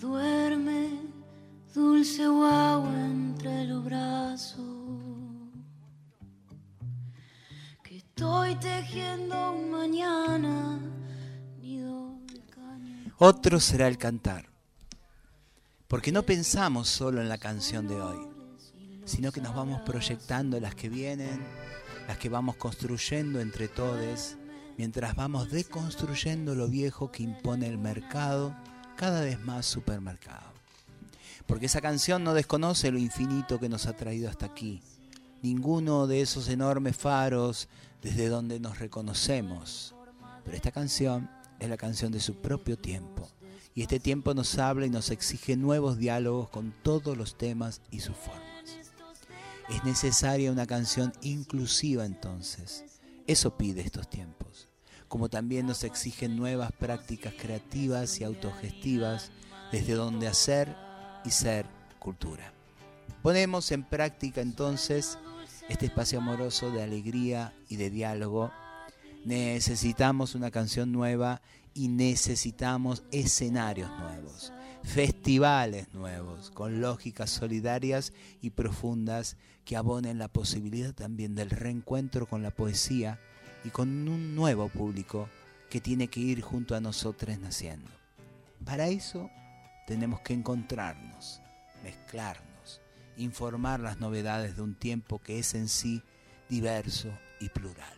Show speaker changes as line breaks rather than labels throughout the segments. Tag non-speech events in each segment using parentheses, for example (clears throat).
Duerme, dulce guau entre los brazos. Que estoy tejiendo un mañana.
Otro será el cantar. Porque no pensamos solo en la canción de hoy, sino que nos vamos proyectando las que vienen, las que vamos construyendo entre todos, mientras vamos deconstruyendo lo viejo que impone el mercado, cada vez más supermercado. Porque esa canción no desconoce lo infinito que nos ha traído hasta aquí, ninguno de esos enormes faros desde donde nos reconocemos. Pero esta canción es la canción de su propio tiempo. Y este tiempo nos habla y nos exige nuevos diálogos con todos los temas y sus formas. Es necesaria una canción inclusiva entonces. Eso pide estos tiempos. Como también nos exigen nuevas prácticas creativas y autogestivas desde donde hacer y ser cultura. Ponemos en práctica entonces este espacio amoroso de alegría y de diálogo. Necesitamos una canción nueva y necesitamos escenarios nuevos, festivales nuevos, con lógicas solidarias y profundas que abonen la posibilidad también del reencuentro con la poesía y con un nuevo público que tiene que ir junto a nosotros naciendo. Para eso tenemos que encontrarnos, mezclarnos, informar las novedades de un tiempo que es en sí diverso y plural.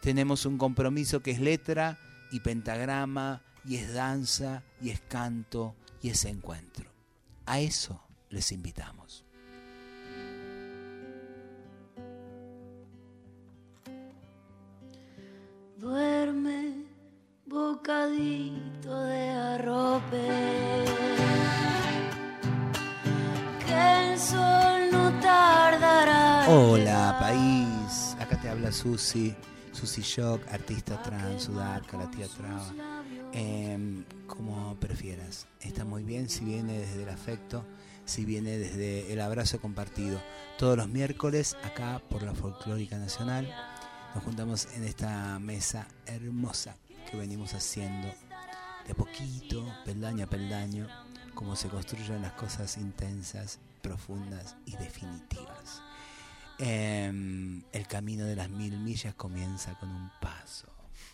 Tenemos un compromiso que es letra y pentagrama y es danza y es canto y es encuentro. A eso les invitamos.
Duerme, bocadito de arrope. Que el sol no tardará.
Hola país, acá te habla Susi, Susi Shock, artista trans, sudaca, la tía traba. Em, como prefieras, está muy bien si viene desde el afecto, si viene desde el abrazo compartido. Todos los miércoles acá por la Folclórica Nacional nos juntamos en esta mesa hermosa que venimos haciendo de poquito, peldaño a peldaño, como se construyen las cosas intensas, profundas y definitivas. Em, el camino de las mil millas comienza con un paso.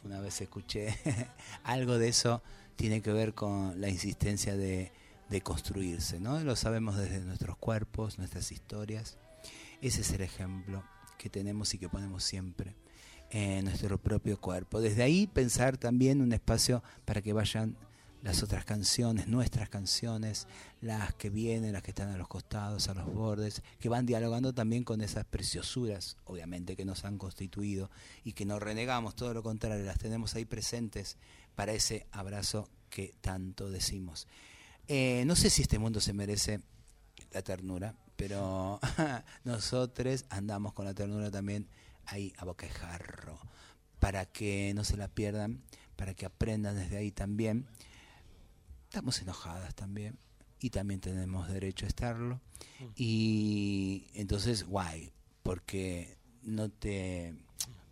Una vez escuché (laughs) algo de eso, tiene que ver con la insistencia de construirse, ¿no? Lo sabemos desde nuestros cuerpos, nuestras historias. Ese es el ejemplo que tenemos y que ponemos siempre en nuestro propio cuerpo. Desde ahí pensar también un espacio para que vayan las otras canciones, nuestras canciones, las que vienen, las que están a los costados, a los bordes, que van dialogando también con esas preciosuras, obviamente, que nos han constituido y que no renegamos, todo lo contrario, las tenemos ahí presentes para ese abrazo que tanto decimos. Eh, no sé si este mundo se merece la ternura, pero (laughs) nosotros andamos con la ternura también ahí a boca de jarro, para que no se la pierdan, para que aprendan desde ahí también. Estamos enojadas también y también tenemos derecho a estarlo. Y entonces, guay, porque no te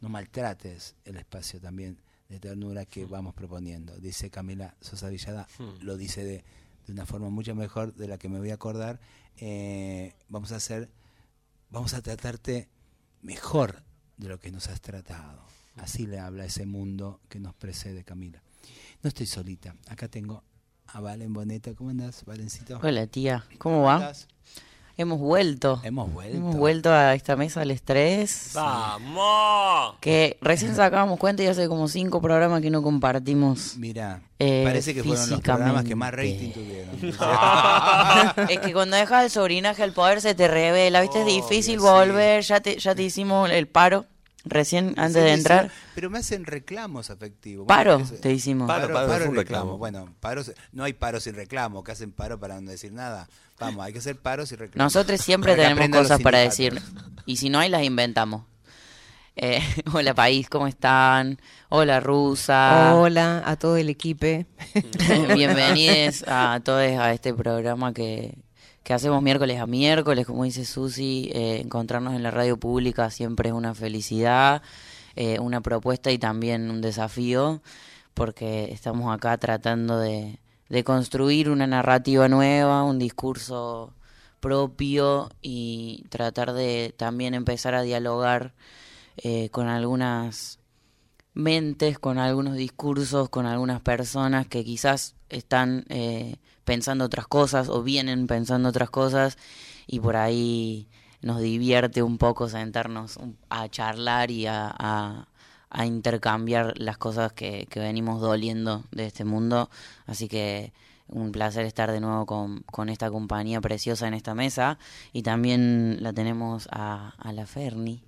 no maltrates el espacio también de ternura que vamos proponiendo. Dice Camila Sosa Villada, lo dice de, de una forma mucho mejor de la que me voy a acordar. Eh, vamos a hacer, vamos a tratarte mejor de lo que nos has tratado. Así le habla ese mundo que nos precede, Camila. No estoy solita. Acá tengo a Valen Boneta. ¿Cómo andás, Valencito?
Hola tía, ¿cómo va?
estás?
Hemos vuelto.
Hemos vuelto.
Hemos vuelto a esta mesa del estrés.
¡Vamos!
Que recién sacábamos cuenta y hace como cinco programas que no compartimos.
Mira,
Eh,
parece que fueron los programas que más rating tuvieron. (laughs) (laughs)
es que cuando dejas el sobrinaje al poder se te revela, ¿viste? es
Obvio,
difícil
sí.
volver, ya te, ya te hicimos el paro recién antes de entrar.
sí, Pero me hacen reclamos afectivos.
Paro,
Bueno,
te hicimos.
Paro, paro,
paro
es
y
un
reclamo.
reclamo.
Bueno, paros, no hay paro sin reclamo, que hacen paro para no decir nada. Vamos, hay que hacer paros y reclamos.
Nosotros siempre tenemos cosas para decir. Y si no hay, las inventamos. Eh, (laughs) hola país, ¿cómo están? Hola Rusa.
Hola a todo el equipo. (laughs)
Bienvenidos a todos a este programa que, que hacemos miércoles a miércoles, como dice Susi, eh, encontrarnos en la radio pública siempre es una felicidad, eh, una propuesta y también un desafío, porque estamos acá tratando de, construir una narrativa nueva, un discurso propio y tratar de también empezar a dialogar eh, con algunas mentes, con algunos discursos, con algunas personas que quizás están pensando otras cosas o vienen pensando otras cosas y por ahí nos divierte un poco sentarnos a charlar y a, a, intercambiar las cosas que, venimos doliendo de este mundo. Así que un placer estar de nuevo con, con esta compañía preciosa en esta mesa y también la tenemos a, a la Ferni.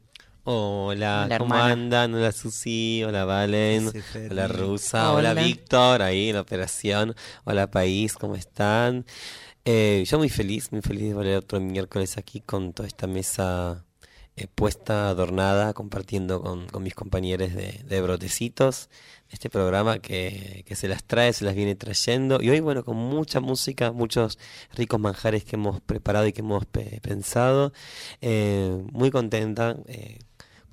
Hola, ¿cómo andan? Hola Susi, hola Valen, hola Rusa, hola. Víctor, ahí en la operación, hola país, ¿cómo están? Eh, yo muy feliz, muy feliz de volver otro miércoles aquí con toda esta mesa eh, puesta, adornada, compartiendo con, mis compañeros de, de, Brotecitos, este programa que, que, se las trae, se las viene trayendo. Y hoy, bueno, con mucha música, muchos ricos manjares que hemos preparado y que hemos pensado. Eh, muy contenta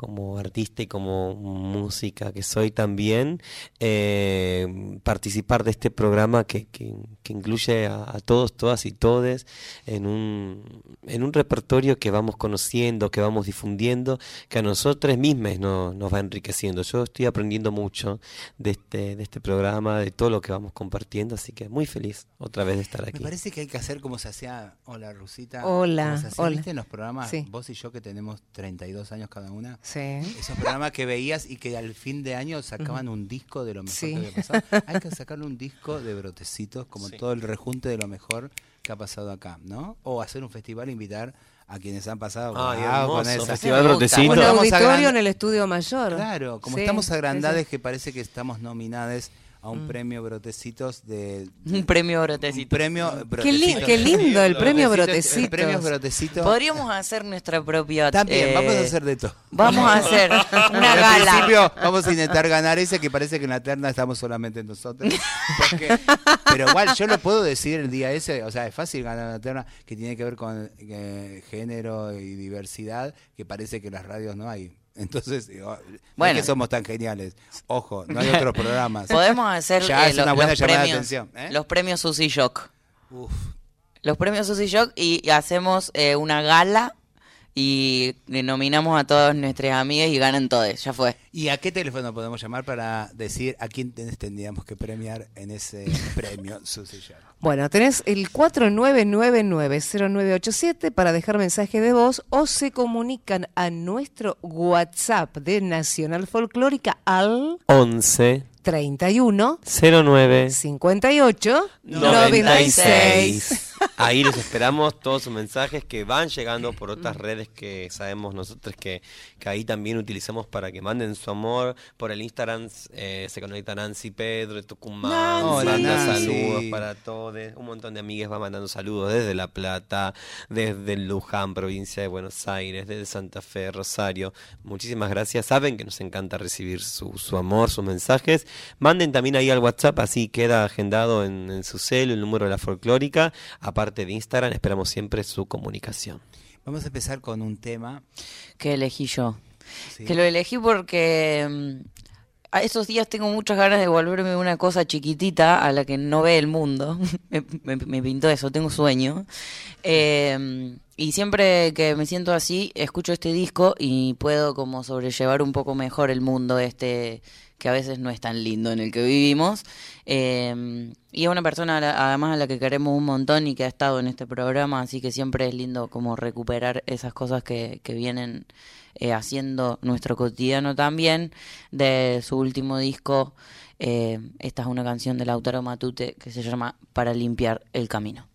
como artista y como música que soy también, eh, participar de este programa que, que, incluye a, todos, todas y todes en un, en un repertorio que vamos conociendo, que vamos difundiendo, que a nosotros mismos no, nos va enriqueciendo. Yo estoy aprendiendo mucho de este, de este programa, de todo lo que vamos compartiendo, así que muy feliz otra vez de estar aquí.
Me parece que hay que hacer como se hacía, hola Rusita,
hola, hola.
en los programas, vos y yo que tenemos 32 años cada una?
Sí.
Esos programas que veías y que al fin de año sacaban un disco de lo mejor que había pasado. (laughs) Hay que sacarle un disco de brotecitos, como todo el rejunte de lo mejor que ha pasado acá, ¿no? O hacer un festival, invitar a quienes han pasado
ah,
con
esa. Festival Brotecitos.
Un auditorio en el estudio mayor.
Claro, como estamos agrandades que parece que estamos nominadas a un mm. premio Brotecitos de,
Un premio Brotecitos.
premio
Brotecitos. Qué, lindo el premio Brotecitos.
premio Brotecitos.
Podríamos hacer nuestra propia...
También, eh, vamos a hacer de todo.
Vamos a hacer una gala.
Al principio vamos a intentar ganar ese que parece que en la terna estamos solamente nosotros. pero igual yo lo puedo decir el día ese, o sea, es fácil ganar la terna que tiene que ver con eh, género y diversidad, que parece que las radios no hay entonces, digo, bueno. que somos tan geniales. Ojo, no hay otros programas. (laughs)
Podemos hacer
ya
eh,
una buena
los,
llamada
premios,
de atención. ¿eh?
Los premios Susy Shock. Los premios Susy Shock y, hacemos eh, una gala y nominamos a todas nuestras amigas y ganan todas, ya fue.
¿Y a qué teléfono podemos llamar para decir a quién tendríamos que premiar en ese (laughs) premio Shock?
Bueno, tenés el 4999-0987 para dejar mensaje de voz o se comunican a nuestro WhatsApp de Nacional Folclórica al
11
31
09
58 96.
Ahí les esperamos todos sus mensajes que van llegando por otras redes que sabemos nosotros que, que ahí también utilizamos para que manden su amor. Por el Instagram eh, se conecta Nancy Pedro de Tucumán, manda saludos para todos. Un montón de amigas va mandando saludos desde La Plata, desde Luján, provincia de Buenos Aires, desde Santa Fe, Rosario. Muchísimas gracias. Saben que nos encanta recibir su, su amor, sus mensajes. Manden también ahí al WhatsApp, así queda agendado en, su cel el número de la folclórica. Aparte de Instagram, esperamos siempre su comunicación.
Vamos a empezar con un tema
que elegí yo. Que lo elegí porque mm, a esos días tengo muchas ganas de volverme una cosa chiquitita a la que no ve el mundo. (laughs) me, pintó eso, tengo sueño. Eh, y siempre que me siento así, escucho este disco y puedo como sobrellevar un poco mejor el mundo este que a veces no es tan lindo en el que vivimos. Eh, y es una persona además a la que queremos un montón y que ha estado en este programa, así que siempre es lindo como recuperar esas cosas que, vienen eh, haciendo nuestro cotidiano también. De su último disco, eh, esta es una canción del autor Matute que se llama Para limpiar el camino.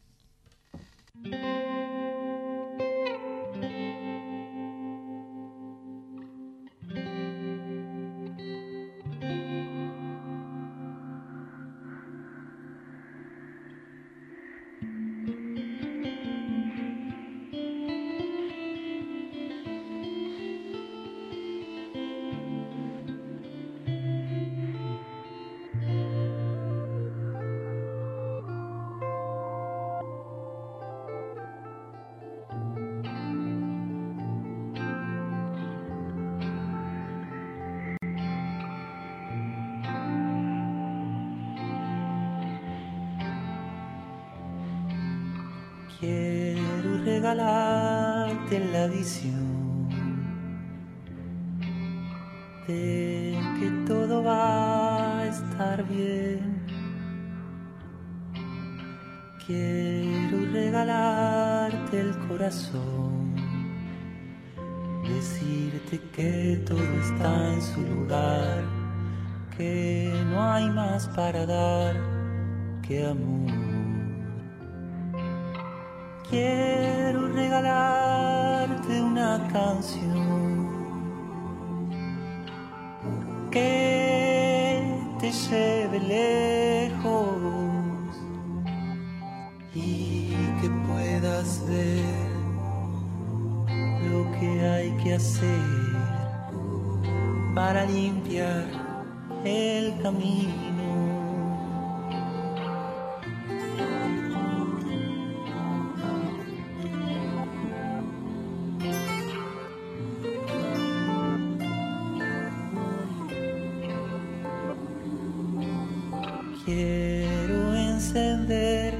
Quiero encender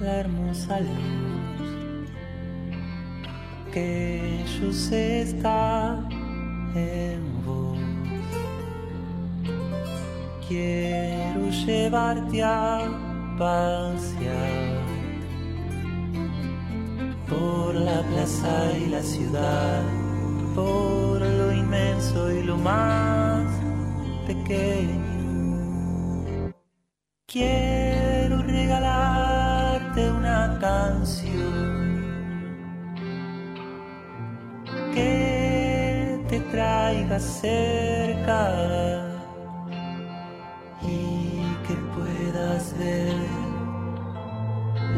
la hermosa luz que sé está en vos. Quiero llevarte a pasear por la plaza y la ciudad, por lo inmenso y lo más pequeño. Quiero regalarte una canción que te traiga cerca y que puedas ver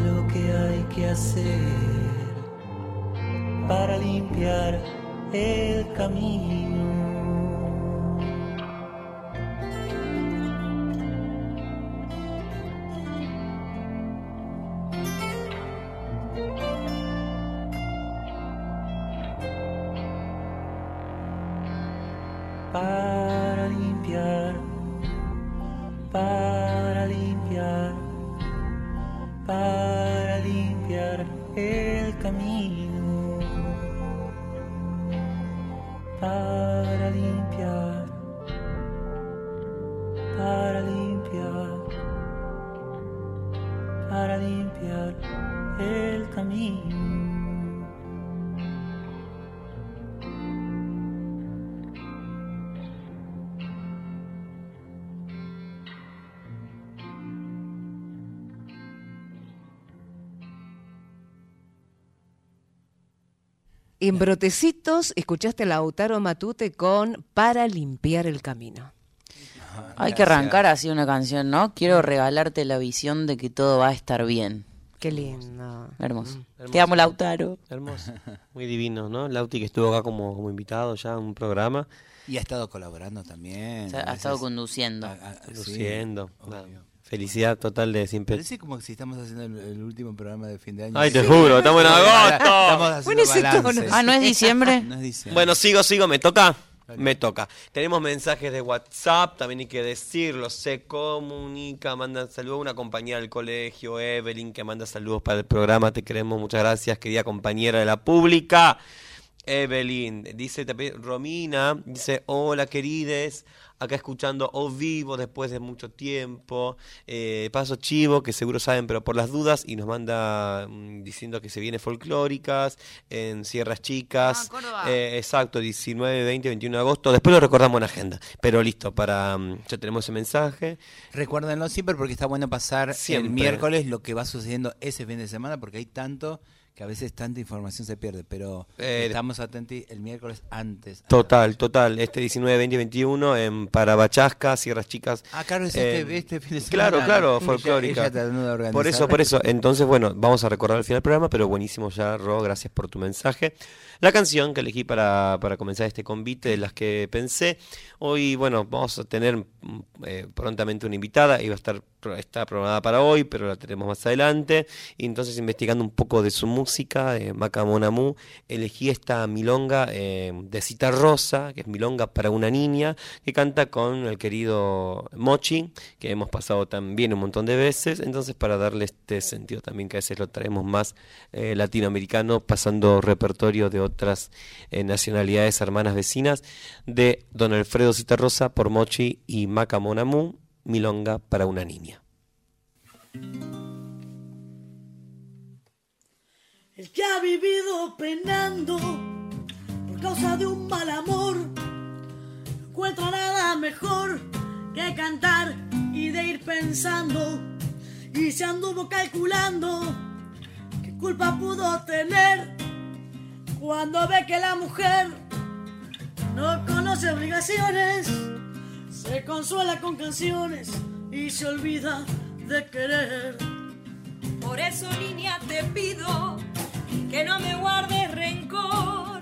lo que hay que hacer para limpiar el camino.
En Brotecitos escuchaste a Lautaro Matute con Para limpiar el camino.
Hay que arrancar así una canción, ¿no? Quiero regalarte la visión de que todo va a estar bien.
Qué lindo.
Hermoso.
Hermoso.
Te amo, Lautaro.
Hermoso. (laughs) Muy divino, ¿no? Lauti que estuvo acá como, como invitado ya en un programa,
Y ha estado colaborando también.
O sea,
a
ha estado
veces.
conduciendo.
Sí,
luciendo. Felicidad total de siempre.
Parece como si estamos haciendo el, el último programa de fin de año.
Ay, te juro, estamos en agosto.
Estamos haciendo balance.
Ah, ¿no es diciembre? (laughs)
No es diciembre.
Bueno, sigo, sigo, ¿me toca? Me toca. Tenemos mensajes de WhatsApp, también hay que decirlo. Se comunica, manda saludos a una compañera del colegio, Evelyn, que manda saludos para el programa. Te queremos, muchas gracias, querida compañera de la pública. Evelyn, dice también Romina, dice, hola querides, acá escuchando o vivo después de mucho tiempo. Eh, paso chivo, que seguro saben, pero por las dudas, y nos manda mm, diciendo que se viene folclóricas en Sierras Chicas.
Ah.
Eh, exacto, 19, 20, 21 de agosto. Después lo recordamos en agenda. Pero listo, para mm, ya tenemos ese mensaje.
Recuérdenlo siempre porque está bueno pasar
Siempre.
el miércoles lo que va sucediendo ese fin de semana porque hay tanto que a veces tanta información se pierde, pero
Eh,
estamos atentos el miércoles antes.
Total, total. Este 19, 20 y 21 en Parabachasca, Sierras Chicas.
Ah, claro, es
Eh,
este, este fin de
Claro,
semana.
claro,
Ella-
folclórica.
ella.
Por eso, por eso. Entonces, bueno, vamos a recordar al final del programa, pero buenísimo ya, Ro, gracias por tu mensaje. La canción que elegí para, para comenzar este convite de las que pensé. Hoy, bueno, vamos a tener mm, eh, prontamente una invitada va a estar está programada para hoy, pero la tenemos más adelante. Y entonces investigando un poco de su música, de Maca Monamu, elegí esta milonga eh, de Cita Rosa, que es milonga para una niña, que canta con el querido Mochi, que hemos pasado también un montón de veces. Entonces para darle este sentido también que a veces lo traemos más eh, latinoamericano, pasando repertorio de otras eh, nacionalidades hermanas vecinas, de Don Alfredo Cita Rosa por Mochi y Maca Monamu, milonga para una niña.
El que ha vivido penando por causa de un mal amor, no encuentra nada mejor que cantar y de ir pensando. Y se anduvo calculando qué culpa pudo tener cuando ve que la mujer no conoce obligaciones, se consuela con canciones y se olvida de querer.
Por eso, niña, te pido que no me guardes rencor.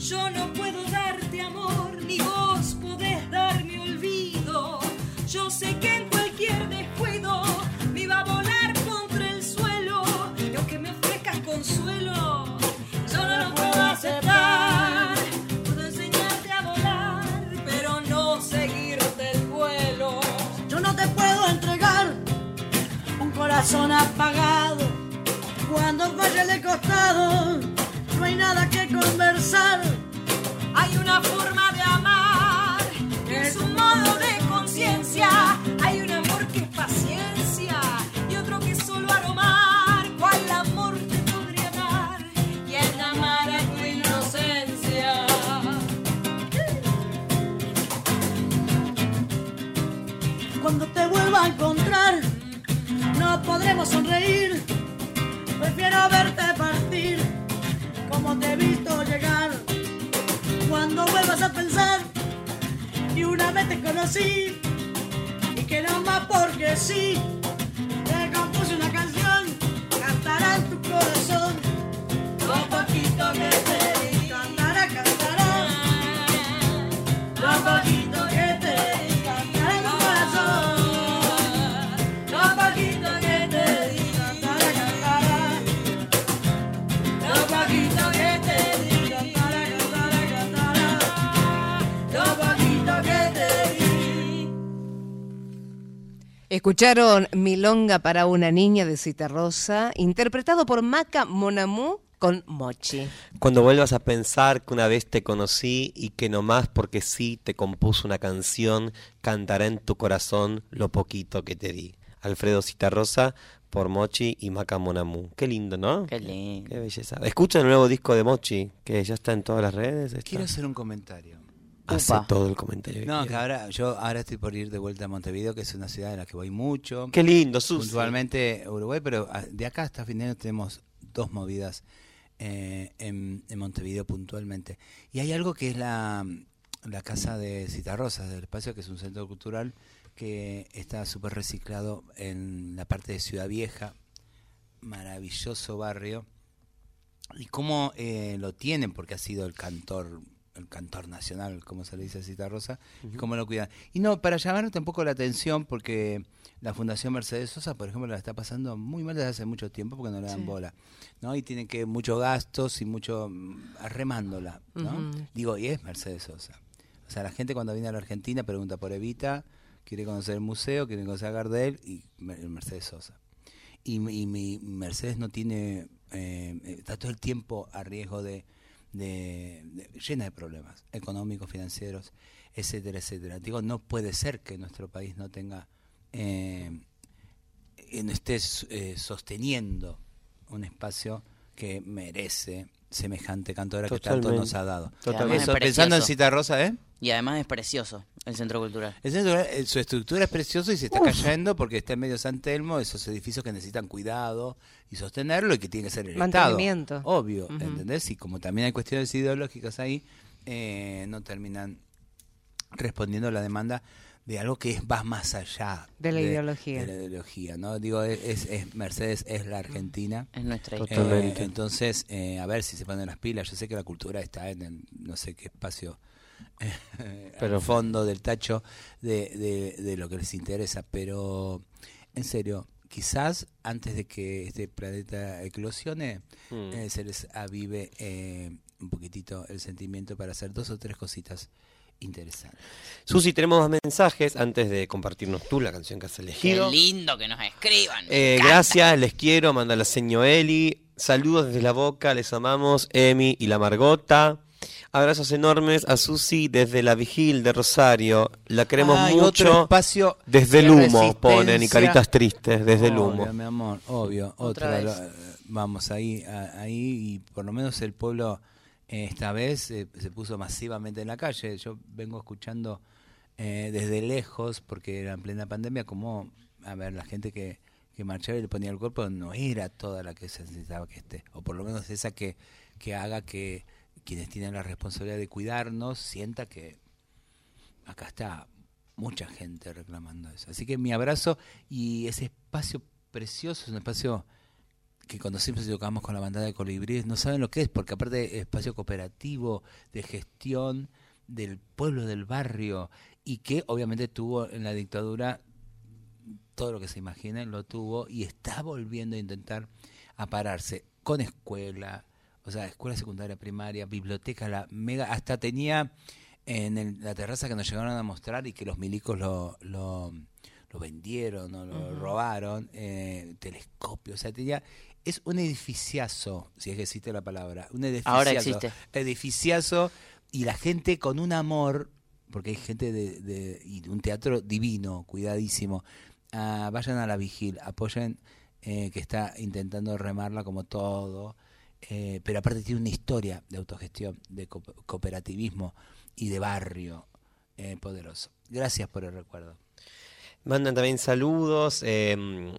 Yo no puedo darte amor, ni vos podés darme olvido. Yo sé que en
corazón apagado cuando vaya de costado. No hay nada que conversar.
Hay una forma de amar, es un modo de conciencia. Hay un amor que es paciencia y otro que es solo aromar. ¿Cuál amor te podría dar? ¿Quién amara tu inocencia?
Cuando te vuelva a encontrar, podremos sonreír. Prefiero verte partir, como te he visto llegar. Cuando vuelvas a pensar, y una vez te conocí, y que no más porque sí, te compuse una canción, cantará en tu corazón. Lo poquito que
Escucharon Milonga para una niña de Cita Rosa, interpretado por Maca Monamú con Mochi.
Cuando vuelvas a pensar que una vez te conocí y que nomás porque sí te compuso una canción, cantará en tu corazón lo poquito que te di. Alfredo Citarrosa por Mochi y Maca Monamú. Qué lindo, ¿no?
Qué lindo.
Qué belleza. Escucha el nuevo disco de Mochi, que ya está en todas las redes. está.
Quiero hacer un comentario.
Hace
Upa.
todo el comentario.
No, que ahora yo ahora estoy por ir de vuelta a Montevideo, que es una ciudad en la que voy mucho.
Qué lindo, Susi.
puntualmente Uruguay, pero ah, de acá hasta fin de año tenemos dos movidas eh, en, en Montevideo puntualmente. Y hay algo que es la, la Casa de Citarrosas del Espacio, que es un centro cultural que está súper reciclado en la parte de Ciudad Vieja, maravilloso barrio. Y cómo eh, lo tienen, porque ha sido el cantor el cantor nacional, como se le dice a Cita Rosa, y cómo lo cuidan. Y no, para llamar tampoco la atención, porque la Fundación Mercedes Sosa, por ejemplo, la está pasando muy mal desde hace mucho tiempo porque no le dan
Sí.
bola, ¿no? Y tiene que muchos gastos y mucho mm, remándola, ¿no? Digo, y es Mercedes Sosa. O sea, la gente cuando viene a la Argentina pregunta por Evita, quiere conocer el museo, quiere conocer a Gardel y Mer- Mercedes Sosa. Y, mi- y mi Mercedes no tiene, eh, eh, está todo el tiempo a riesgo de, de- de- llena de problemas económicos, financieros, etcétera, etcétera. Digo, no puede ser que nuestro país no tenga, eh, eh, no esté eh, sosteniendo un espacio que merece semejante cantora que tanto
Totalmente.
nos ha dado.
Totalmente.
Eso, pensando en. Cita Rosa, ¿eh?
Y además es precioso el centro cultural.
El centro, eh, su estructura es preciosa y se está cayendo porque está en medio San Telmo, esos edificios que necesitan cuidado y sostenerlo y que tiene que ser el
Mantenimiento.
Estado. Obvio,
Ujú.
¿entendés? Y como también hay cuestiones ideológicas ahí, eh, no terminan respondiendo a la demanda de algo que va más allá
De la ideología.
de la ideología, ¿no? Digo, es, es Mercedes es la Argentina.
Es nuestra
Total.
historia.
Totalmente.
Eh, entonces, eh, a ver si se ponen las pilas. Yo sé que la cultura está en el, no sé qué espacio, (laughs)
Pero-
al fondo del tacho de, de- de lo que les interesa, pero en serio, quizás antes de que este planeta eclosione,
Mm.
eh, se les avive eh, un poquitito el sentimiento para hacer dos o tres cositas interesantes.
Susi, tenemos más mensajes antes de compartirnos tú la canción que has
Qué
elegido.
lindo que nos escriban.
Eh, gracias, les quiero, manda la seño Eli. Saludos desde la boca, les amamos, Emi y la Margota. Abrazos enormes a Susi desde la Vigil de Rosario. La queremos
otro
mucho.
espacio
Desde el humo ponen y caritas tristes, desde el
Obvio,
humo.
mi amor, obvio.
Otra
Otra,
vez.
lo- vamos, ahí, a- ahí, y por lo menos el pueblo eh, esta vez eh, se puso masivamente en la calle. Yo vengo escuchando eh, desde lejos, porque era en plena pandemia, como, a ver, la gente que, que marchaba y le ponía el cuerpo no era toda la que se necesitaba que esté, o por lo menos esa que, que haga que quienes tienen la responsabilidad de cuidarnos sienta que acá está mucha gente reclamando eso. Así que mi abrazo y ese espacio precioso, es un espacio que cuando siempre tocamos con la bandada de colibríes no saben lo que es, porque aparte es espacio cooperativo, de gestión del pueblo, del barrio, y que obviamente tuvo en la dictadura todo lo que se imaginen, lo tuvo y está volviendo a intentar apararse con escuela, o sea, escuela secundaria, primaria, biblioteca, la mega, hasta tenía en el- la terraza que nos llegaron a mostrar y que los milicos lo, lo, lo vendieron o lo robaron, eh, telescopio, o sea, tenía, es un edificiazo, si es que existe la palabra, un edificiazo,
Ahora existe.
edificiazo y la gente con un amor, porque hay gente de, de- y un teatro divino, cuidadísimo. Ah, vayan a la vigil, apoyen eh, que está intentando remarla como todo, eh, pero aparte tiene una historia de autogestión, de co- cooperativismo y de barrio eh, poderoso. Gracias por el recuerdo.
Mandan también saludos eh,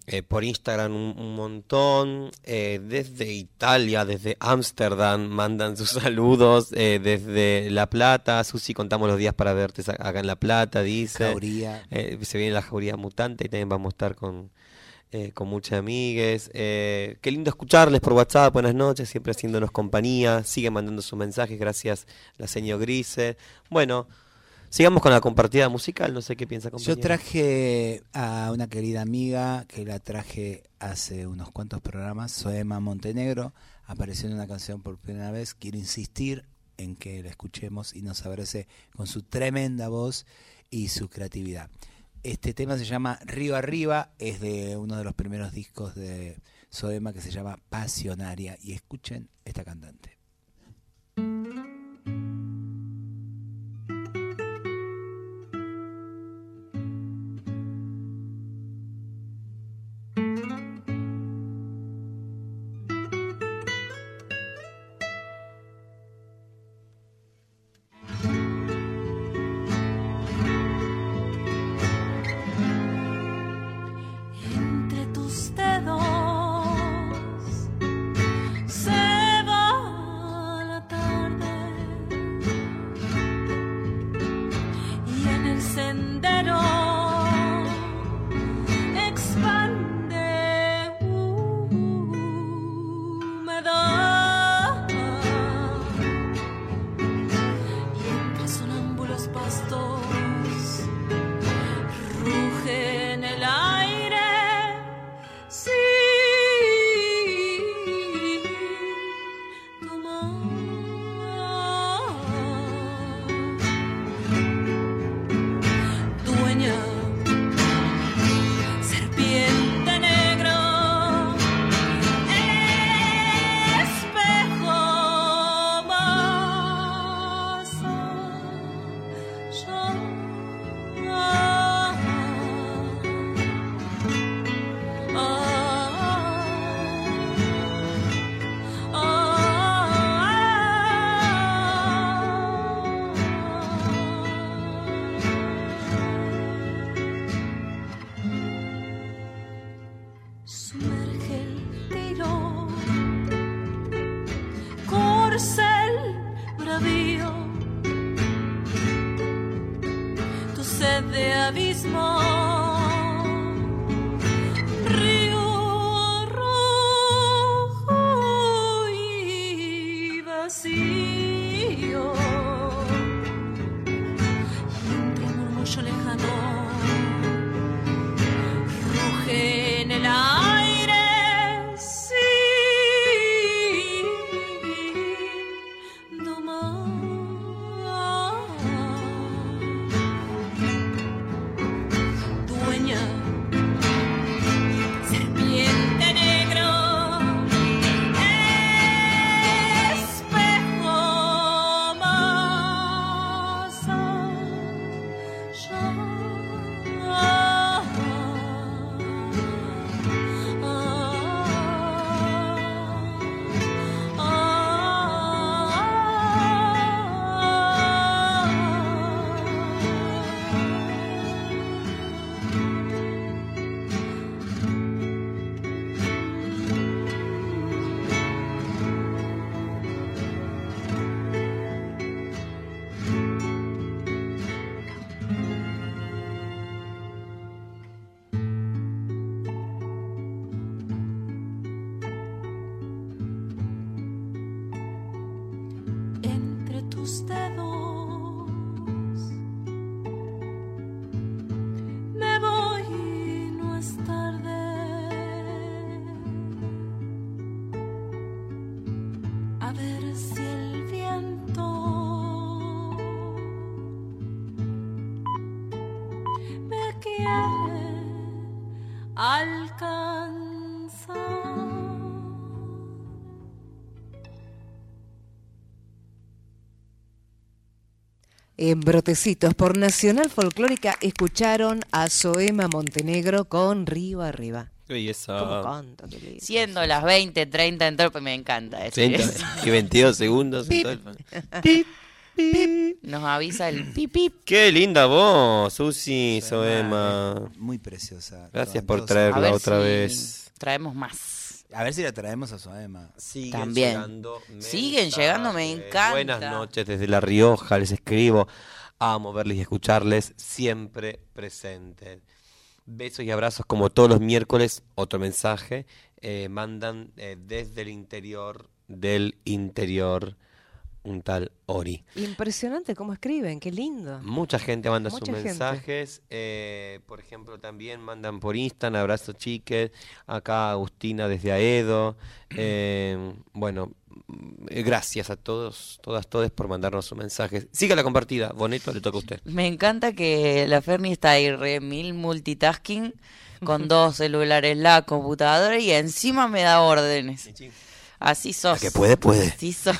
eh, por Instagram un, un montón. eh, desde Italia, desde Ámsterdam, mandan sus (laughs) saludos. desde La Plata, Susi, contamos los días para verte acá en La Plata, dice.
Jauría.
Eh, se viene la jauría mutante y también vamos a estar con, eh, con muchas amigues. Eh, qué lindo escucharles por WhatsApp, buenas noches, siempre haciéndonos compañía. Siguen mandando sus mensajes, gracias la señor Grise. Bueno, sigamos con la compartida musical, no sé qué piensa compañero.
Yo traje a una querida amiga que la traje hace unos cuantos programas, Soema Montenegro, apareció en una canción por primera vez. Quiero insistir en que la escuchemos y nos abrace con su tremenda voz y su creatividad. Este tema se llama Río Arriba, es de uno de los primeros discos de Soema que se llama Pasionaria. Y escuchen esta cantante.
usted. En
Brotecitos por Nacional Folclórica escucharon a Soema Montenegro con Río Arriba.
Y
lindo.
Siendo las 20, 30, entró, pues me encanta. eso. (laughs)
y 22 segundos. (laughs)
Pip.
Pip,
Nos avisa el (clears throat) pip pip.
Qué linda voz, Susi Soema.
Muy preciosa.
Gracias por traerla otra
si
vez.
Traemos más.
A ver si la traemos a Soema.
Siguen
También.
llegando
Siguen llegando, me encanta.
Buenas noches desde La Rioja, les escribo. Amo verles y escucharles, siempre presentes. Besos y abrazos como todos los miércoles. Otro mensaje. eh, mandan eh, desde el interior del interior un tal Ori.
Impresionante cómo escriben, qué lindo.
Mucha gente manda sus
gente.
mensajes. eh, por ejemplo, también mandan por Instagram, abrazo chiques. Acá Agustina desde Aedo. eh, bueno, eh, gracias a todos, todas, todos por mandarnos sus mensajes. Siga la compartida. Bonito, le toca a usted.
Me encanta que la Ferni está ahí re mil multitasking con (laughs) dos celulares, la computadora y encima me da órdenes. Así sos.
que puede, puede.
Así sos.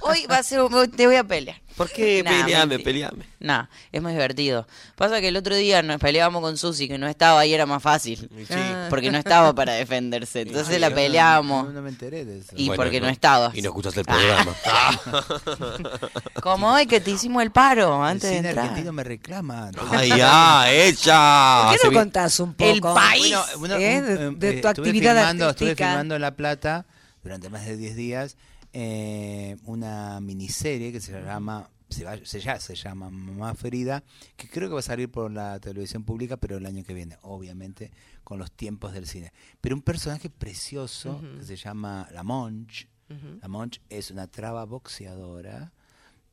Hoy va a ser, un- te voy a pelear.
¿Por qué? (laughs)
Nah,
peleame, peleame.
Nah, es más divertido. Pasa que el otro día nos peleábamos con Susi, que no estaba y era más fácil.
Ah. (laughs)
Porque no estaba para defenderse. Entonces
Sí,
la
yo
peleábamos.
No, no me enteré de eso.
Y
Bueno,
porque no,
no.
estabas.
Y no escuchas el programa. (laughs)
Como hoy que te hicimos el paro
El
antes de
cine
entrar.
argentino me reclama.
¡Ay, ya! ¡Ella!
¿Por qué no
vi-
contás un poco?
El país.
Bueno,
¿eh?
un-
de,
eh,
de
eh,
tu
estuve
actividad
filmando, Estuve
artística.
filmando en La Plata durante más de 10 días eh, una miniserie que se llama se, va- se ya se llama Mamá Ferida, que creo que va a salir por la televisión pública, pero el año que viene, obviamente, con los tiempos del cine. Pero un personaje precioso que se llama La Monch. La Monch es una traba boxeadora.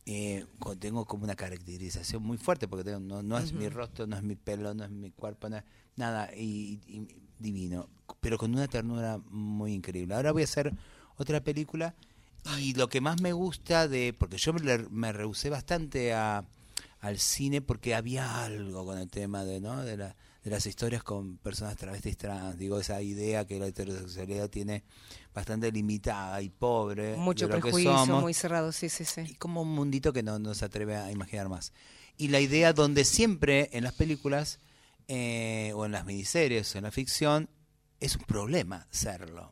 Eh, co- tengo como una caracterización muy fuerte porque tengo- no, no es mi rostro, no es mi pelo, no es mi cuerpo, no es nada y, y- divino, pero con una ternura muy increíble. Ahora voy a hacer otra película y lo que más me gusta de, porque yo me, me rehusé bastante a, al cine porque había algo con el tema de, ¿no? de, la- de las historias con personas travestis trans, digo, esa idea que la heterosexualidad tiene bastante limitada y pobre.
Mucho
de lo que
prejuicio,
somos
muy cerrado, sí, sí, sí.
y como un mundito que no, no se atreve a imaginar más. Y la idea donde siempre en las películas eh, o en las miniseries o en la ficción es un problema serlo,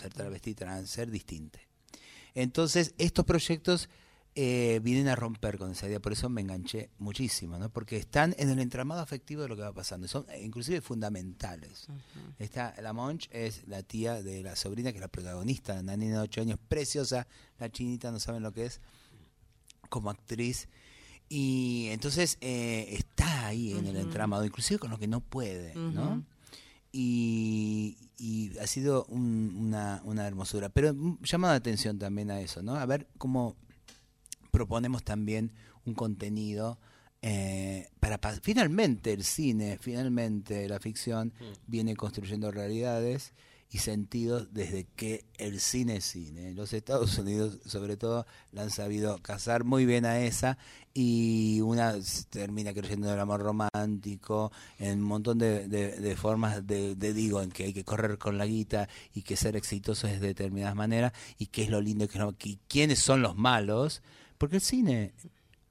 ser travesti trans, ser distinto. Entonces estos proyectos eh, vienen a romper con esa idea, por eso me enganché muchísimo, ¿no? porque están en el entramado afectivo de lo que va pasando, son eh, inclusive fundamentales. Esta, la Monch es la tía de la sobrina, que es la protagonista, una niña de 8 años, preciosa, la chinita, no saben lo que es, como actriz. Y entonces eh, está ahí en el entramado, inclusive con lo que no puede, ¿no? Y, y ha sido un- una, una hermosura. Pero mm, llama la atención también a eso, ¿no? A ver cómo proponemos también un contenido eh, para pa- finalmente el cine, finalmente la ficción viene construyendo realidades y sentidos desde que el cine es cine. Los Estados Unidos, sobre todo, la han sabido cazar muy bien a esa y una termina creyendo en el amor romántico, en un montón de, de- formas de, digo, en que hay que correr con la guita y que ser exitoso es de determinadas maneras y qué es lo lindo y qué no, que- quiénes son los malos, porque el cine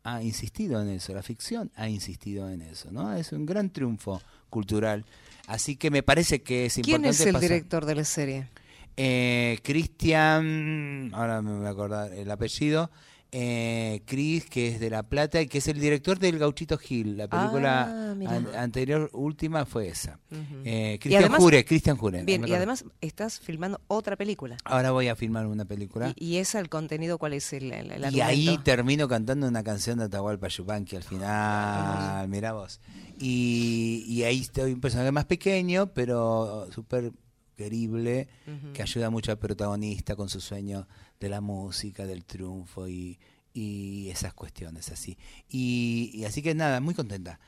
ha insistido en eso, la ficción ha insistido en eso, ¿no? Es un gran triunfo cultural. Así que me parece que es
¿Quién
importante
es el
pasar-
director de la serie?
eh, Cristian, ahora me voy a acordar el apellido, eh, Cris, que es de La Plata y que es el director del Gauchito Gil. La película
Ah, mira.
an- anterior, última, fue esa. Eh,
Y
Cristian Jure, Cristian Jure.
Bien, y además estás filmando otra película.
Ahora voy a filmar una película.
¿Y, y esa, el contenido, cuál es el, el, el
Y ahí termino cantando una canción de Atahualpa Yupanqui al final, mirá vos. Y, y ahí estoy un personaje más pequeño, pero súper querible, que ayuda mucho al protagonista con su sueño de la música, del triunfo y, y esas cuestiones así. Y, y, así que nada, muy contenta.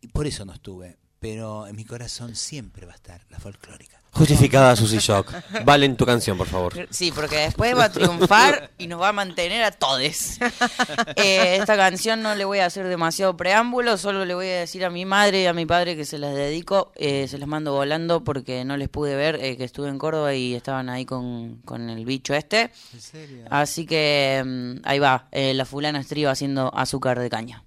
Y por eso no estuve, pero en mi corazón siempre va a estar la folclórica.
Justificada Susy Shock. Valen tu canción, por favor.
Sí, porque después va a triunfar y nos va a mantener a todes. Eh, esta canción no le voy a hacer demasiado preámbulo, solo le voy a decir a mi madre y a mi padre que se las dedico. Eh, se las mando volando porque no les pude ver, eh, que estuve en Córdoba y estaban ahí con, con el bicho este.
¿En serio?
Así que mm, ahí va, eh, la fulana estriba haciendo azúcar de caña.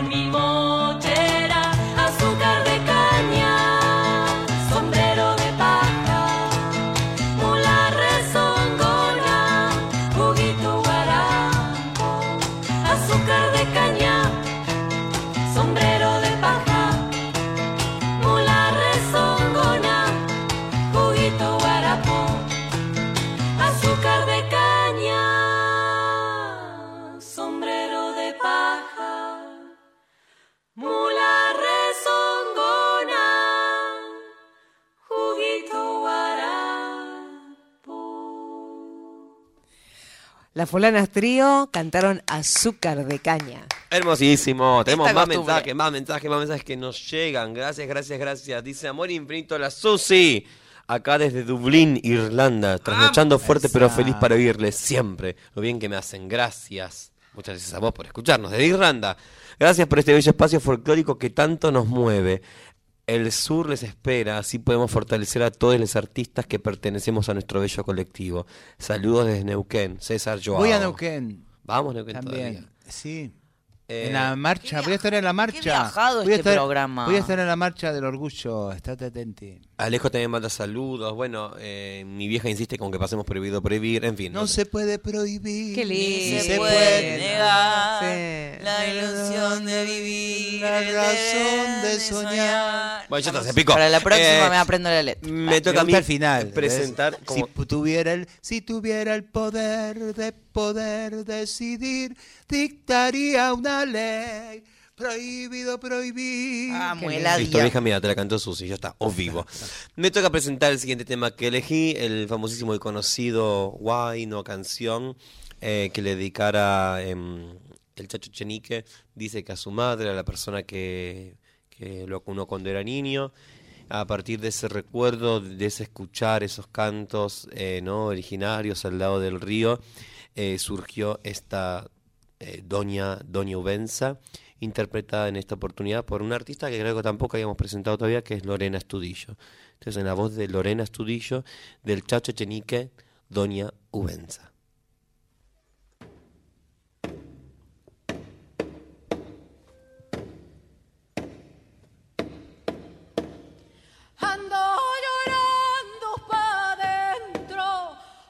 conmigo. Fulanas Trío cantaron Azúcar de Caña.
Hermosísimo. Tenemos
Esta
más
costumbre.
mensajes, más mensajes, más mensajes que nos llegan. Gracias, gracias, gracias. Dice Amor Infinito la Susi. Acá desde Dublín, Irlanda. Trasnochando fuerte pero feliz para oírles siempre. Lo bien que me hacen. Gracias. Muchas gracias a vos por escucharnos. Desde Irlanda. Gracias por este bello espacio folclórico que tanto nos mueve. El sur les espera, así podemos fortalecer a todos los artistas que pertenecemos a nuestro bello colectivo. Saludos desde Neuquén, César Joao.
Voy a Neuquén
Vamos, Neuquén
también.
todavía.
Sí.
Eh,
en la marcha, voy a estar en la marcha.
viajado
voy a
este
estar,
programa.
Voy a estar en la marcha del orgullo, estate atento.
Alejo también manda saludos. Bueno, eh, mi vieja insiste con que pasemos prohibido prohibir. En fin.
No se puede prohibir.
Qué lindo.
Ni se,
se
puede
puede
negar
Sí.
la ilusión de vivir,
La
el
razón de soñar.
Bueno, ya está, se picó.
Para la próxima
Eh,
me aprendo la letra.
Me toca a mí
el final.
presentar. como-
Si tuviera el, si tuviera el poder de poder decidir, dictaría una ley. Prohibido prohibir.
Ah,
Qué
muela
Listo, vieja mía, te la cantó Susi, ya está, o vivo. Me toca presentar el siguiente tema que elegí, el famosísimo y conocido Guay, no canción, eh, que le dedicara em, el Chacho Chenique, dice que a su madre, a la persona que, que lo acunó cuando era niño, a partir de ese recuerdo, de ese escuchar esos cantos eh, no originarios al lado del río, eh, surgió esta eh, Doña, Doña Ubenza, interpretada en esta oportunidad por una artista que creo que tampoco habíamos presentado todavía, que es Lorena Estudillo. Entonces, en la voz de Lorena Estudillo, del Chacho Chenique, Doña Ubenza.
Ando llorando pa' dentro,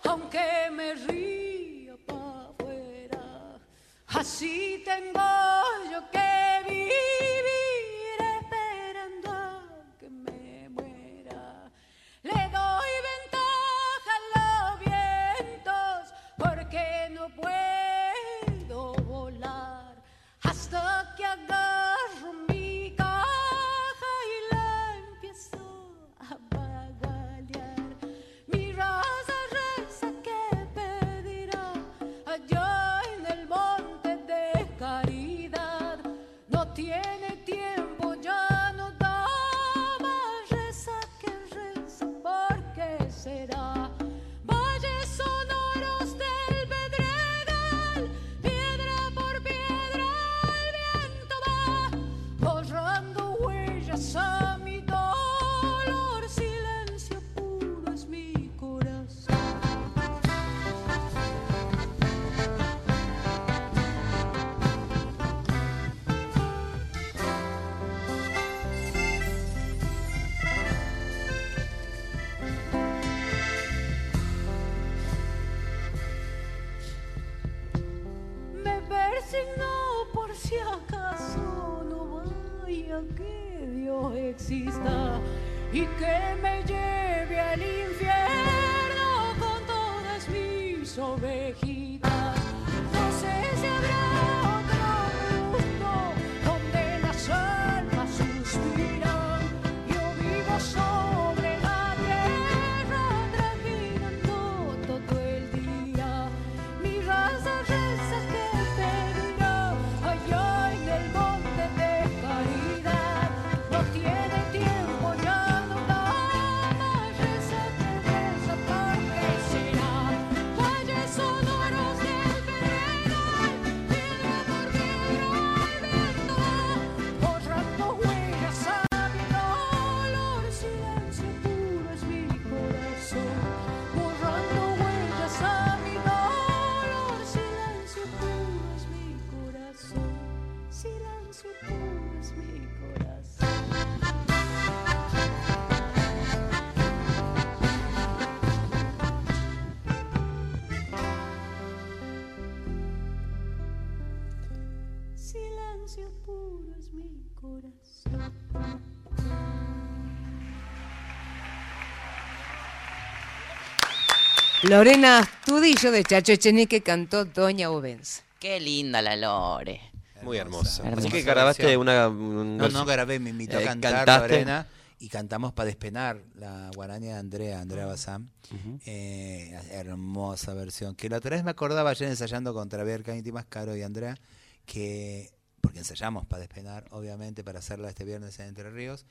aunque me ría pa' afuera. Así tengo
Lorena Astudillo de Chacho Echenique cantó Doña Ubenza.
Qué linda la Lore.
Muy hermosa.
Hermosa
Así que grabaste una... un
No, no grabé, me invitó a
Eh,
cantar
¿cantaste?
Lorena y cantamos para despenar la guaraña de Andrea, Andrea Bazán. Eh, hermosa versión. Que la otra vez me acordaba ayer ensayando contra Berka más caro y Andrea, que porque ensayamos para despenar, obviamente, para hacerla este viernes en Entre Ríos.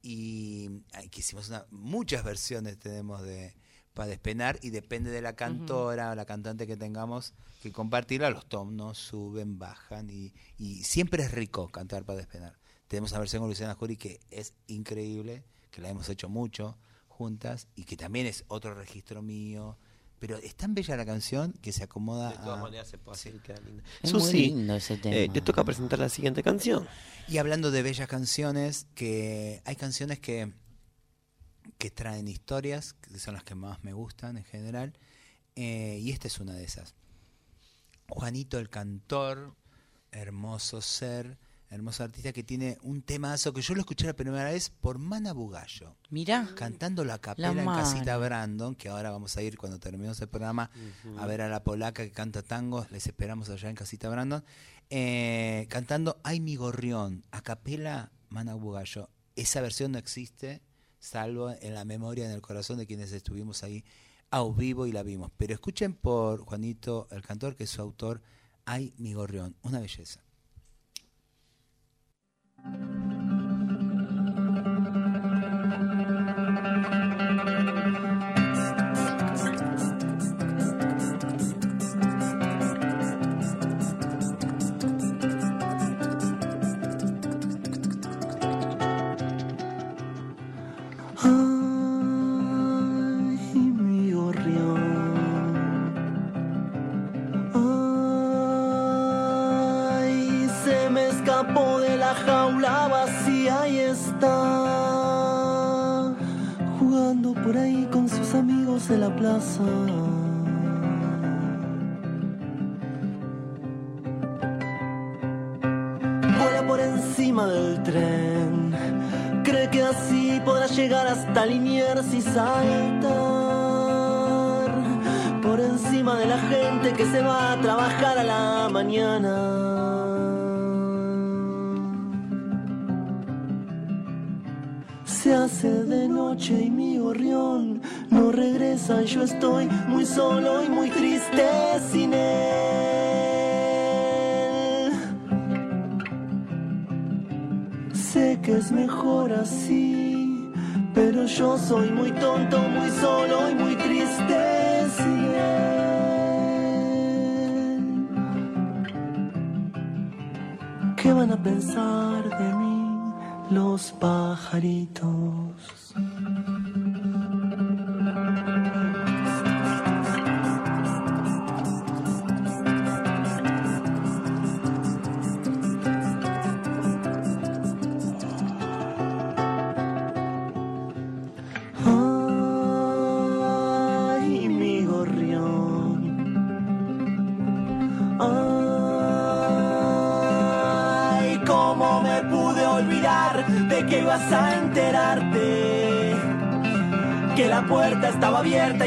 Y que hicimos una, muchas versiones tenemos de para despenar y depende de la cantora o la cantante que tengamos que compartirla, los tonos suben, bajan y, y siempre es rico cantar para despenar. Tenemos una versión con Luciana Jury que es increíble, que la hemos hecho mucho juntas y que también es otro registro mío. Pero es tan bella la canción que se acomoda.
De todas maneras se puede hacer, queda linda.
Es muy lindo ese tema.
Eh, te toca presentar la siguiente canción.
Y hablando de bellas canciones, que hay canciones que, que traen historias, que son las que más me gustan en general, eh, y esta es una de esas. Juanito el cantor, hermoso ser, hermoso artista que tiene un temazo que yo lo escuché la primera vez por Mana Bugallo.
Mirá.
Cantando la capela en Casita Brandon, que ahora vamos a ir cuando terminemos el programa a ver a la polaca que canta tangos, les esperamos allá en Casita Brandon. Eh, cantando Ay mi gorrión, a capela Mana Bugallo. Esa versión no existe, salvo en la memoria, en el corazón de quienes estuvimos ahí a vivo y la vimos. Pero escuchen por Juanito el cantor, que es su autor, Ay mi gorrión, una belleza.
De la plaza. Vuela por encima del tren, cree que así podrá llegar hasta Liniers y saltar por encima de la gente que se va a trabajar a la mañana. Y mi gorrión no regresa yo estoy muy solo y muy triste sin él. Sé que es mejor así, pero yo soy muy tonto, muy solo y muy triste sin él. ¿Qué van a pensar de mí? los pajaritos.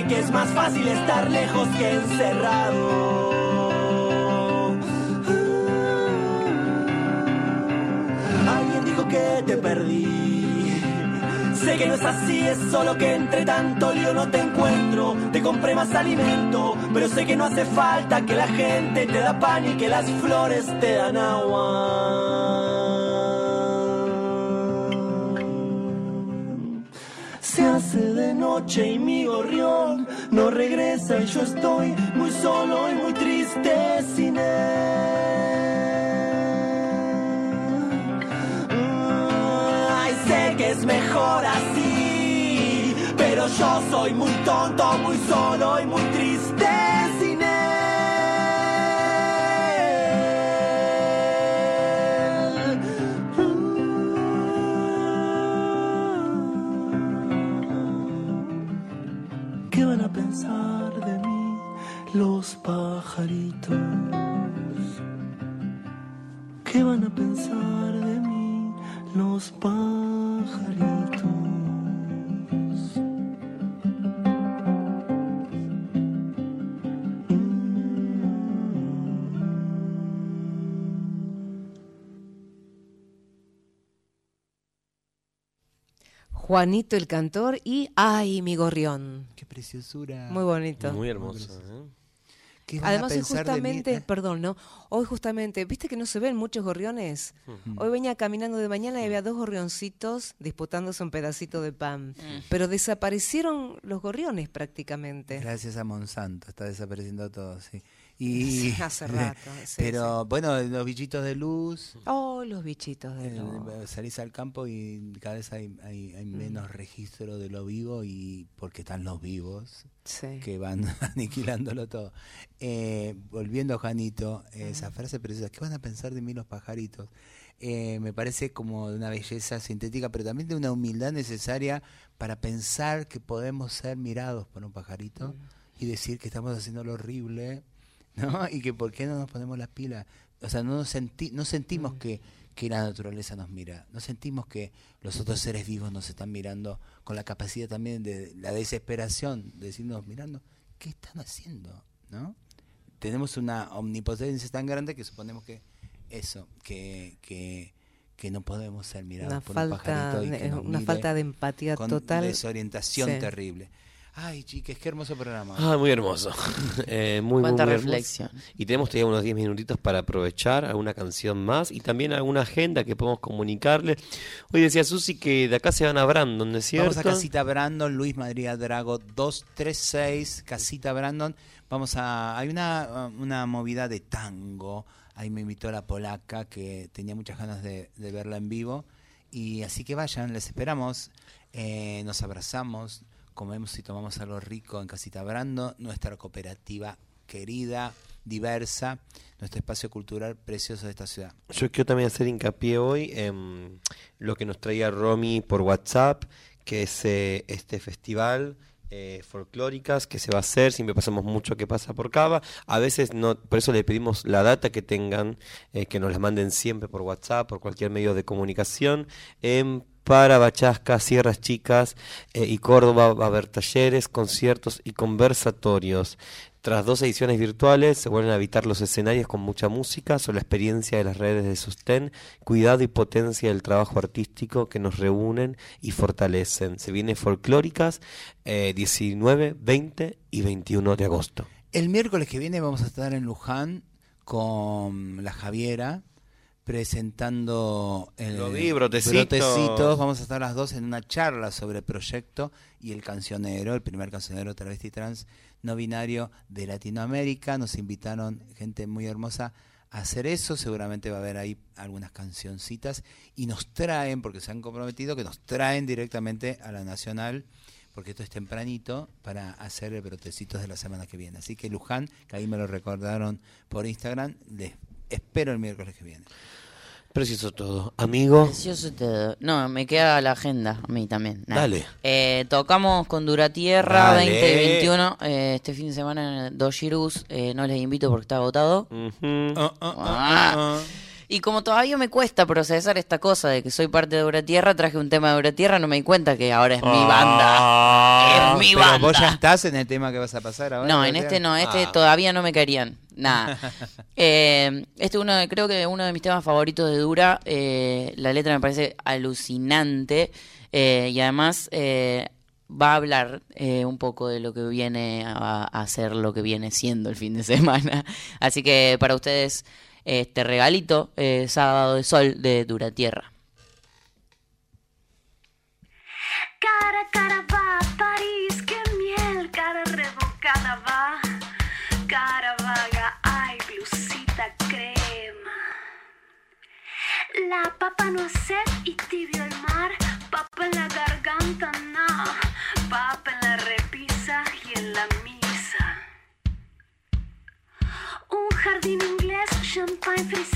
Que es más fácil estar lejos que encerrado. Alguien dijo que te perdí. Sé que no es así, es solo que entre tanto lío no te encuentro. Te compré más alimento, pero sé que no hace falta que la gente te da pan y que las flores te dan agua. De noche y mi gorrión no regresa y yo estoy muy solo y muy triste sin él. Ay, sé que es mejor así, pero yo soy muy tonto, muy solo y muy triste pajaritos? ¿Qué van a pensar de mí los pajaritos?
Juanito el cantor y Ay, mi gorrión.
Qué preciosura.
Muy bonito.
Muy hermoso. ¿eh?
¿Qué van a
Además, hoy
pensar de mí?
justamente,
Eh,
perdón, ¿no? Hoy justamente, ¿viste que no se ven muchos gorriones? Hoy venía caminando de mañana y había dos gorrioncitos disputándose un pedacito de pan. Pero desaparecieron los gorriones prácticamente.
Gracias a Monsanto, está desapareciendo todo, sí. Y, (laughs)
Sí, hace (laughs) rato, sí,
pero bueno, los bichitos de luz,
Oh, los bichitos de
eh,
luz.
salís al campo y cada vez hay, hay, hay menos registro de lo vivo y porque están los vivos que van (laughs) aniquilándolo todo. Eh, volviendo, Janito, eh, esa frase preciosa, ¿qué van a pensar de mí los pajaritos? Eh, me parece como de una belleza sintética, pero también de una humildad necesaria para pensar que podemos ser mirados por un pajarito y decir que estamos haciendo lo horrible, (laughs) ¿no? Y que por qué no nos ponemos las pilas. O sea, no, nos senti no sentimos que, que la naturaleza nos mira, no sentimos que los otros seres vivos nos están mirando con la capacidad también de la desesperación de decirnos mirando, ¿qué están haciendo? ¿No? Tenemos una omnipotencia tan grande que suponemos que eso, que, que, que no podemos ser mirados
Una
por un
falta,
pajarito y que nos
una
mire
falta de empatía
con
total.
desorientación
Sí.
terrible. Ay, chiques, qué hermoso programa.
Ah, muy hermoso. (laughs) Eh, muy,
Cuánta
muy
reflexión.
Y tenemos todavía unos 10 minutitos para aprovechar alguna canción más y también alguna agenda que podemos comunicarle. Hoy decía Susi que de acá se van a Brandon, ¿no es cierto?
Vamos a Casita Brandon, Luis Madrid Drago 236, Casita Brandon. Vamos a. Hay una, una movida de tango. Ahí me invitó la polaca que tenía muchas ganas de, de verla en vivo. Y así que vayan, les esperamos. Eh, nos abrazamos, comemos y tomamos algo rico en Casita Brandon, nuestra cooperativa querida, diversa, nuestro espacio cultural precioso de esta ciudad.
Yo quiero también hacer hincapié hoy en lo que nos traía Romy por WhatsApp, que es eh, este festival eh, folclóricas que se va a hacer, siempre pasamos mucho que pasa por Cava, a veces no, por eso le pedimos la data que tengan, eh, que nos la manden siempre por WhatsApp, por cualquier medio de comunicación, para Bachasca, Sierras Chicas eh, y Córdoba va a haber talleres, conciertos y conversatorios. Tras dos ediciones virtuales, se vuelven a habitar los escenarios con mucha música sobre la experiencia de las redes de sostén, cuidado y potencia del trabajo artístico que nos reúnen y fortalecen. Se viene folclóricas eh, 19, 20 y 21 de agosto.
El miércoles que viene vamos a estar en Luján con la Javiera presentando el
Lo vi, Brotecitos.
Brotecitos. Vamos a estar las dos en una charla sobre el proyecto y el cancionero, el primer cancionero travesti trans no binario de Latinoamérica. Nos invitaron gente muy hermosa a hacer eso. Seguramente va a haber ahí algunas cancioncitas y nos traen, porque se han comprometido, que nos traen directamente a la Nacional porque esto es tempranito, para hacer el brotecitos de la semana que viene. Así que Luján, que ahí me lo recordaron por Instagram, les espero el miércoles que viene.
Precioso todo. Amigo,
Precioso todo. No, me queda la agenda a mí también.
Dale.
Eh, tocamos con Duratierra
Dale.
2021 eh, este fin de semana en Dos Girus. Eh, no les invito porque está agotado. Ah. Y como todavía me cuesta procesar esta cosa de que soy parte de Duratierra, traje un tema de Duratierra, no me di cuenta que ahora es mi banda. Es mi
Pero
banda.
vos ya estás en el tema que vas a pasar ahora.
No, en este no, este
Ah.
todavía no me querían. Nada. (laughs) Eh, este uno de- creo que uno de mis temas favoritos de Dura. eh, la letra me parece alucinante. eh, y además eh, va a hablar eh, un poco de lo que viene a, a ser lo que viene siendo el fin de (laughs) semana. Así que para ustedes, este regalito, eh, Sábado de Sol de Dura Tierra.
Cara, cara va, París, qué miel, cara revocada va, cara vaga, ay, blusita crema. La papa no sé y tibio el mar, papa en la garganta, Lauren from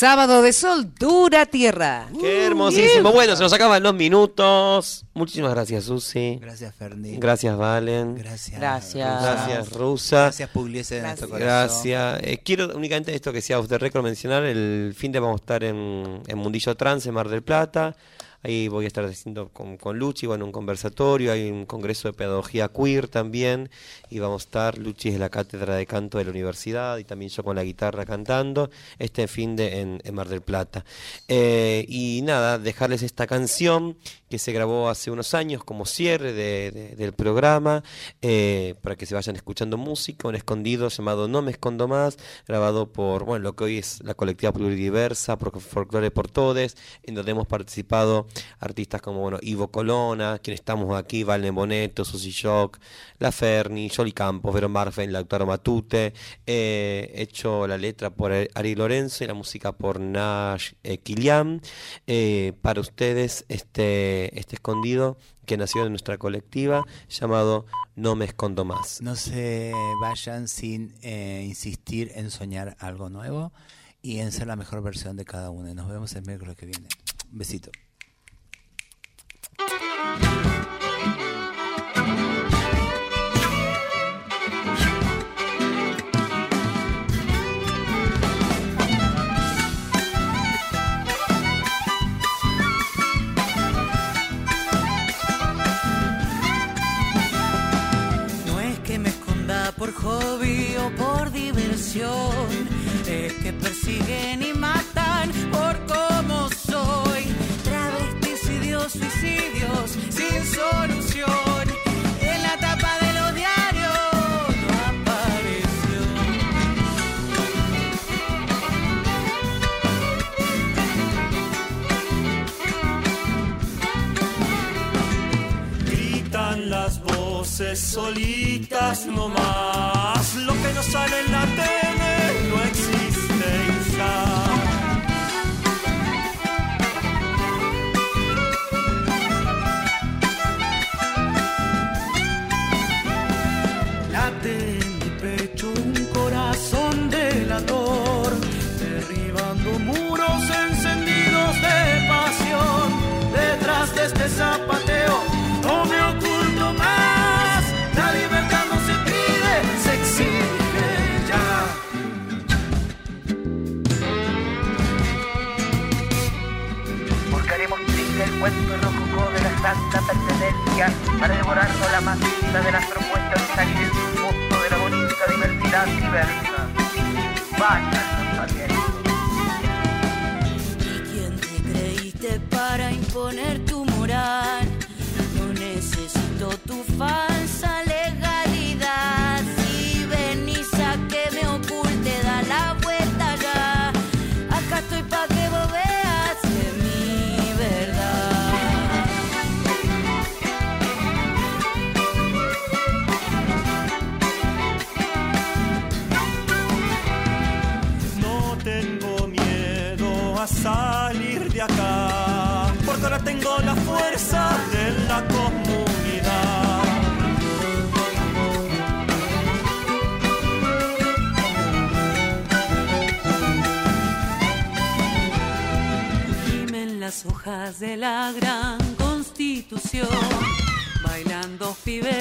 Sábado de sol,
dura tierra.
Qué hermosísimo. Bueno, se nos acaban los minutos. Muchísimas gracias, Susi.
Gracias, Ferni.
Gracias, Valen.
Gracias.
Gracias.
Gracias, Rusa.
Gracias, Pugliese de nuestro corazón.
Gracias. Eh, quiero únicamente esto que sea usted récord mencionar. El fin de vamos a estar en, en Mundillo Trans, en Mar del Plata. Ahí voy a estar haciendo con, con Luchi, bueno, un conversatorio. Hay un congreso de pedagogía queer también. Y vamos a estar, Luchi es la cátedra de canto de la universidad y también yo con la guitarra cantando. Este fin de en, en Mar del Plata. Eh, y nada, dejarles esta canción que se grabó hace unos años como cierre de- de- del programa, eh, para que se vayan escuchando música, un escondido llamado No me escondo más, grabado por, bueno, lo que hoy es la colectiva pluridiversa, Folklore por Todes, en donde hemos participado artistas como, bueno, Ivo Colona, quien estamos aquí, Valen Boneto, Susi Shock, La Ferni, Jolly Campos, Vero Marfen, Lautaro Matute, eh, hecho la letra por Ari Lorenzo y la música por Nash eh, Kilian. Eh, para ustedes, este, este escondido que nació en nuestra colectiva llamado No me escondo más.
No se vayan sin eh, insistir en soñar algo nuevo y en ser la mejor versión de cada uno. Nos vemos el miércoles que viene. Un besito.
es que persiguen y matan por cómo soy. Travestis y dios suicidios sin solución.
voces solitas no más. Lo que no sale en la tele no existe.
de la
gran constitución, bailando pibes.